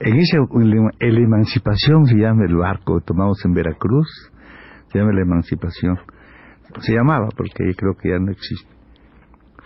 en esa, la emancipación se llama el barco que tomamos en Veracruz, se llama la emancipación. Se llamaba porque creo que ya no existe.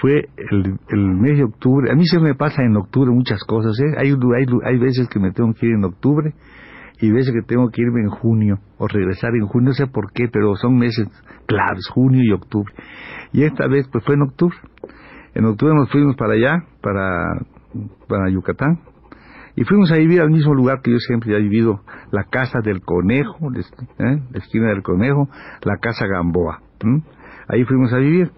Fue el, mes de octubre, a mí se me pasa en octubre muchas cosas, ¿eh? hay, hay, hay veces que me tengo que ir en octubre y veces que tengo que irme en junio o regresar en junio, no sé por qué, pero son meses claves, junio y octubre. Y esta vez pues fue en octubre. En octubre nos fuimos para allá, para, para Yucatán, y fuimos a vivir al mismo lugar que yo siempre he vivido, la casa del conejo, ¿eh? la esquina del conejo, la casa Gamboa. Ahí fuimos a vivir.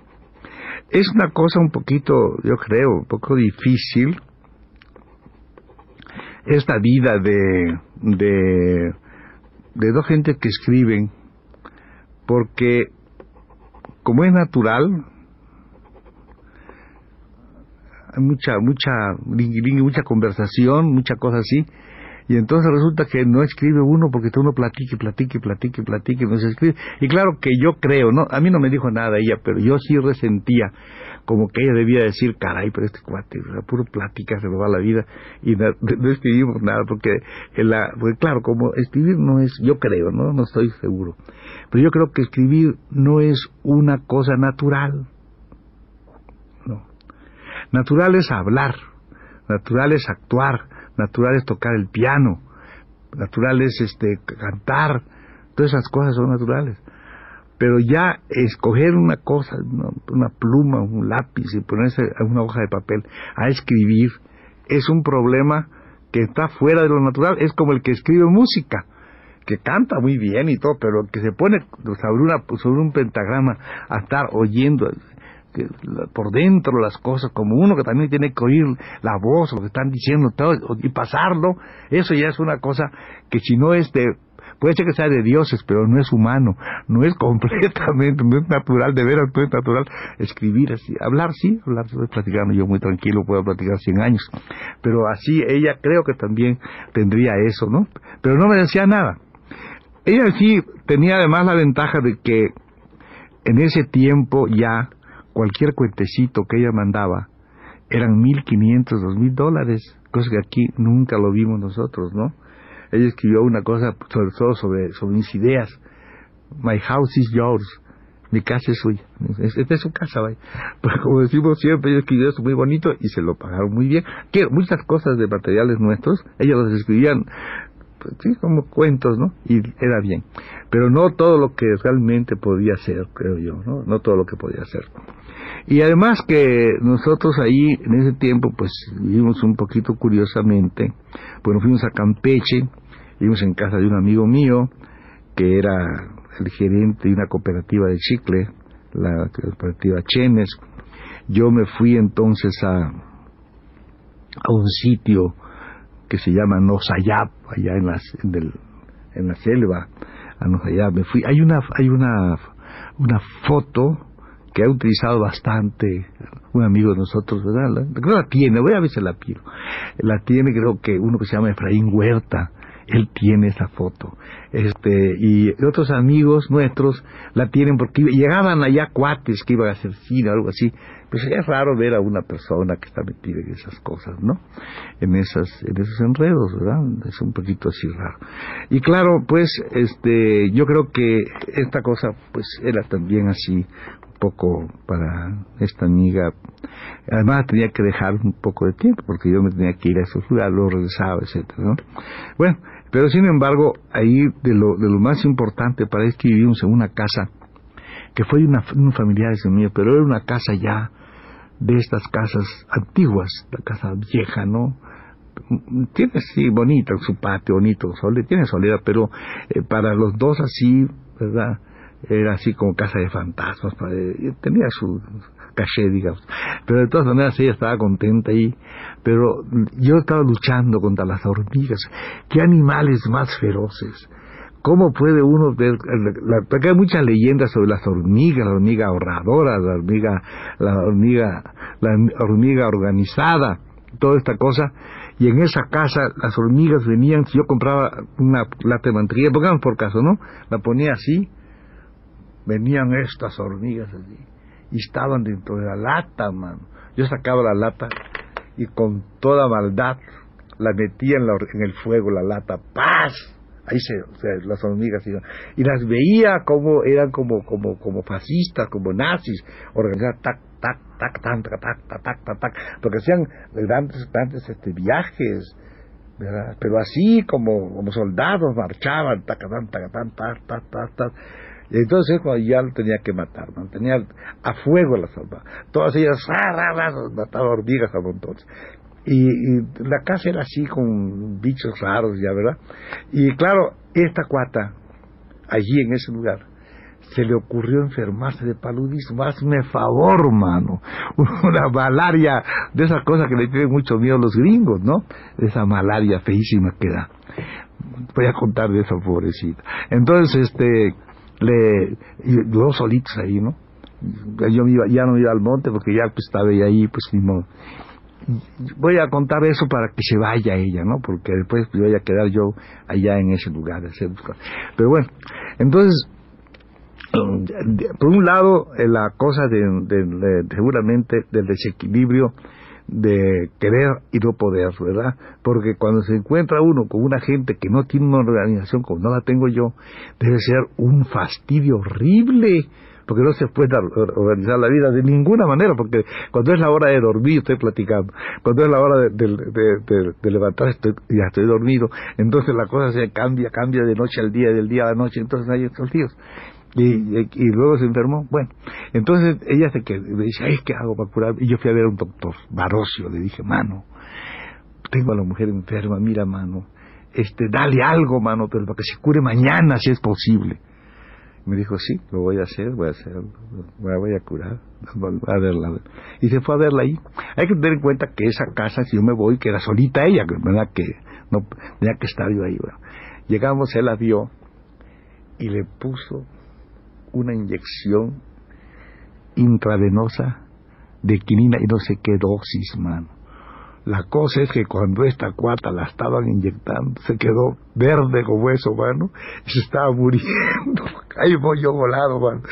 Es una cosa un poquito, yo creo, un poco difícil esta vida de, de, de dos gente que escriben, porque como es natural, mucha, mucha, mucha conversación, mucha cosa así, y entonces resulta que no escribe uno porque uno platique, platique, platique, platique, no se escribe. Y claro que yo creo, no, a mí no me dijo nada ella, pero yo sí resentía como que ella debía decir, caray, pero este cuate, puro plática, se lo va la vida, y no, escribimos nada, porque, porque claro, como escribir no es, yo creo, ¿no? No estoy seguro, pero yo creo que escribir no es una cosa natural, Natural es hablar, natural es actuar, natural es tocar el piano, natural es este cantar, todas esas cosas son naturales. Pero ya escoger una cosa, una, pluma, un lápiz y ponerse a una hoja de papel a escribir es un problema que está fuera de lo natural, es como el que escribe música que canta muy bien y todo, pero que se pone sobre, una, sobre un pentagrama a estar oyendo, por dentro las cosas, como uno que también tiene que oír la voz, lo que están diciendo todo, y pasarlo, eso ya es una cosa que si no es de, puede ser que sea de dioses, pero no es humano, no es completamente, no es natural, de veras no es natural escribir así, hablar sí, hablar, estoy platicando yo muy tranquilo, puedo platicar 100 años, pero así ella creo que también tendría eso, ¿no? Pero no me decía nada. Ella sí tenía además la ventaja de que en ese tiempo ya cualquier cuentecito que ella mandaba eran mil quinientos, dos mil dólares, cosa que aquí nunca lo vimos nosotros, ¿no? Ella escribió una cosa sobre todo sobre, sobre mis ideas. My house is yours. Mi casa es suya. Esta es su casa, vaya. Pues como decimos siempre, ella escribió eso muy bonito y se lo pagaron muy bien. Que muchas cosas de materiales nuestros, ellas las escribían pues, sí, como cuentos, ¿no? Y era bien. Pero no todo lo que realmente podía ser, creo yo, ¿no? No todo lo que podía ser. Y además que nosotros ahí, en ese tiempo, pues vivimos un poquito curiosamente, pues fuimos a Campeche, vivimos en casa de un amigo mío, que era el gerente de una cooperativa de chicle, la cooperativa Chemes. Yo me fui entonces a, a un sitio que se llama Nosayap, allá en, las, en, en la selva, a. Me fui. Hay una, hay una, una foto que ha utilizado bastante un amigo de nosotros, ¿verdad? creo la tiene, voy a ver si la pido. La tiene creo que uno que se llama Efraín Huerta, él tiene esa foto. Este, y otros amigos nuestros la tienen porque llegaban allá cuates que iban a hacer cine o algo así. Pues es raro ver a una persona que está metida en esas cosas, ¿no? En esas, en esos enredos, ¿verdad? Es un poquito así raro. Y claro, pues, este, yo creo que esta cosa, pues, era también así poco para esta amiga. Además tenía que dejar un poco de tiempo porque yo me tenía que ir a esos lugares, luego regresaba, etcétera, ¿no? Bueno, pero sin embargo, ahí de lo, de lo más importante para es que vivimos en una casa que fue una, un familiar de mío, pero era una casa ya de estas casas antiguas, la casa vieja, ¿no? Tiene sí bonita su patio, bonito, tiene soledad, pero eh, para los dos así ¿verdad? Era así como casa de fantasmas, tenía su caché, digamos. Pero de todas maneras ella estaba contenta ahí. Pero yo estaba luchando contra las hormigas. ¿Qué animales más feroces? ¿Cómo puede uno ver? porque hay muchas leyendas sobre las hormigas, la hormiga ahorradora, la hormiga, la hormiga, la hormiga organizada, toda esta cosa. Y en esa casa las hormigas venían, si yo compraba una lata de mantequilla, pongamos por caso, ¿no? La ponía así, venían estas hormigas así, y estaban dentro de la lata, mano. Yo sacaba la lata y con toda maldad la metía en, la, en el fuego, la lata, ¡paz! Ahí se, o sea, las hormigas iban, y las veía como eran como como como fascistas como nazis organizadas tac tac tac tac tac tac tac tac tac porque hacían grandes grandes este viajes ¿verdad? pero así como como soldados marchaban tac tac tac tac tac tac y entonces cuando ya lo tenía que matar, ¿no? tenía a fuego las hormigas. Todas ellas mataban hormigas a montones. Y, la casa era así con bichos raros ya, ¿verdad? Y claro, esta cuata, allí en ese lugar, se le ocurrió enfermarse de paludismo. Hazme favor, mano. Una malaria de esas cosas que le tienen mucho miedo a los gringos, ¿no? Esa malaria feísima que da. Voy a contar de esa pobrecita. Entonces, este, le, dos solitos ahí, ¿no? Yo ya no iba al monte porque ya pues estaba ahí, pues ni modo voy a contar eso para que se vaya ella, ¿no? Porque después voy a quedar yo allá en ese lugar. Pero bueno, entonces, por un lado, eh, la cosa de, seguramente del desequilibrio de querer y no poder, ¿verdad? Porque cuando se encuentra uno con una gente que no tiene una organización como no la tengo yo, debe ser un fastidio horrible porque no se puede organizar la vida de ninguna manera, porque cuando es la hora de dormir estoy platicando, cuando es la hora de, de, levantar estoy, ya estoy dormido, entonces la cosa se cambia, cambia de noche al día, del día a la noche, entonces hay estos días. Y, luego se enfermó. Bueno, entonces ella se que me dice, ¿qué hago para curar? Y yo fui a ver a un doctor, Barocio, le dije, mano, tengo a la mujer enferma, mira, mano, este, dale algo, mano, pero para que se cure mañana, si es posible. Me dijo, sí, lo voy a hacer, voy a hacer, voy a curar, a verla. Y se fue a verla ahí. Hay que tener en cuenta que esa casa, si yo me voy, que era solita ella, ¿verdad? Que no tenía que estar yo ahí. Llegamos, él la vio y le puso una inyección intravenosa de quinina y no sé qué dosis, mano. La cosa es que cuando esta cuarta la estaban inyectando, se quedó verde como eso, mano, y se estaba muriendo. Ahí voy yo volado, mano,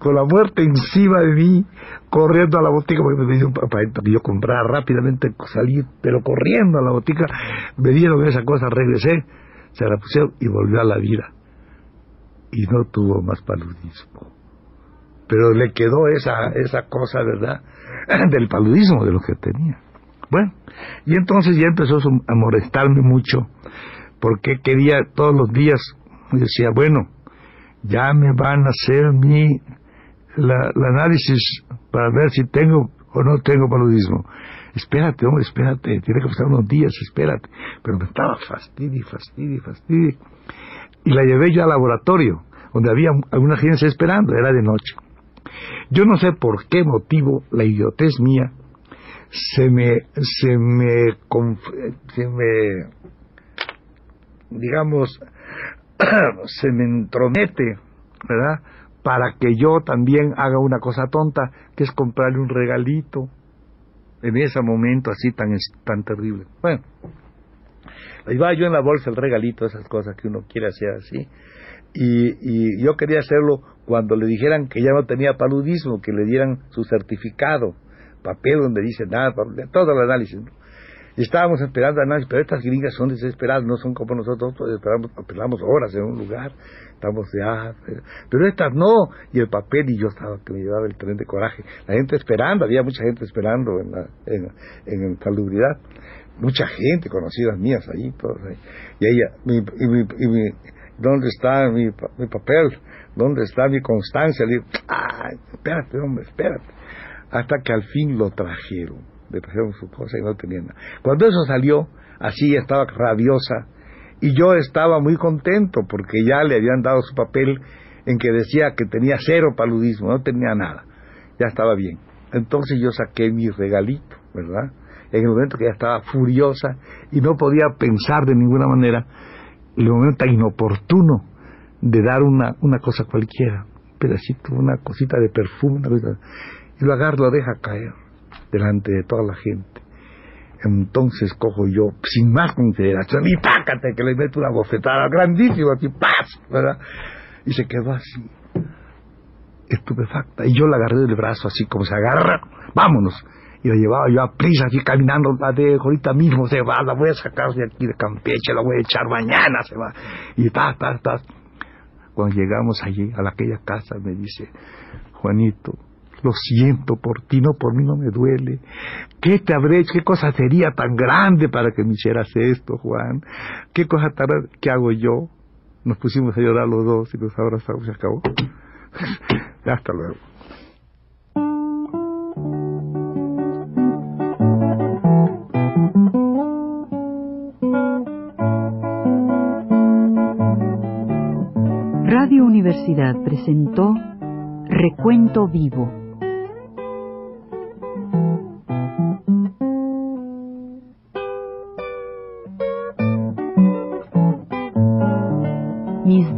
con la muerte encima de mí, corriendo a la botica, porque me un papá que yo comprara rápidamente, salí, pero corriendo a la botica, me dieron esa cosa, regresé, se la pusieron y volvió a la vida. Y no tuvo más paludismo. Pero le quedó esa, esa cosa, ¿verdad? Del paludismo de lo que tenía. Bueno, y entonces ya empezó a molestarme mucho, porque quería todos los días, decía, bueno, ya me van a hacer mi la, análisis para ver si tengo o no tengo paludismo. Espérate, hombre, espérate, tiene que pasar unos días, espérate. Pero me estaba fastidio, fastidio, fastidio. Y la llevé yo al laboratorio, donde había alguna gente esperando, era de noche. Yo no sé por qué motivo la idiotez mía se me, se me, se me, digamos, se me entromete, ¿verdad? Para que yo también haga una cosa tonta, que es comprarle un regalito en ese momento así tan, tan terrible. Bueno, iba yo en la bolsa el regalito, esas cosas que uno quiere hacer así. Y, y yo quería hacerlo cuando le dijeran que ya no tenía paludismo, que le dieran su certificado papel donde dice nada, todo el análisis. Estábamos esperando análisis, pero estas gringas son desesperadas, no son como nosotros, esperamos, esperamos horas en un lugar, estamos ya, pero estas no, y el papel, y yo estaba que me llevaba el tren de coraje, la gente esperando, había mucha gente esperando en la en, en salubridad, mucha gente, conocidas mías ahí, todos ahí. y ella, mi, y mi, y mi, ¿dónde está mi, mi papel? ¿Dónde está mi constancia? Le digo, ay, espérate, hombre, espérate hasta que al fin lo trajeron. Le trajeron su cosa y no tenía nada. Cuando eso salió, así estaba rabiosa y yo estaba muy contento porque ya le habían dado su papel en que decía que tenía cero paludismo, no tenía nada, ya estaba bien. Entonces yo saqué mi regalito, ¿verdad? En el momento que ella estaba furiosa y no podía pensar de ninguna manera, el momento tan inoportuno de dar una, una cosa cualquiera, un pedacito, una cosita de perfume, y lo agarra, lo deja caer delante de toda la gente. Entonces cojo yo, sin más consideración, y tácate, que le meto una bofetada grandísima, así, ¡paz! ¿verdad? Y se quedó así, estupefacta. Y yo la agarré del brazo, así como se agarra, vámonos. Y la llevaba yo a prisa, así caminando, la dejo, ahorita mismo se va, la voy a sacar de aquí de Campeche, la voy a echar mañana, se va. Y ta, ta, ta. Cuando llegamos allí, a aquella casa, me dice, Juanito, lo siento por ti, no por mí no me duele. ¿Qué te habré hecho? ¿Qué cosa sería tan grande para que me hicieras esto, Juan? ¿Qué cosa tan ¿Qué hago yo? Nos pusimos a llorar los dos y nos abrazamos y se acabó. Hasta luego. Radio Universidad presentó Recuento Vivo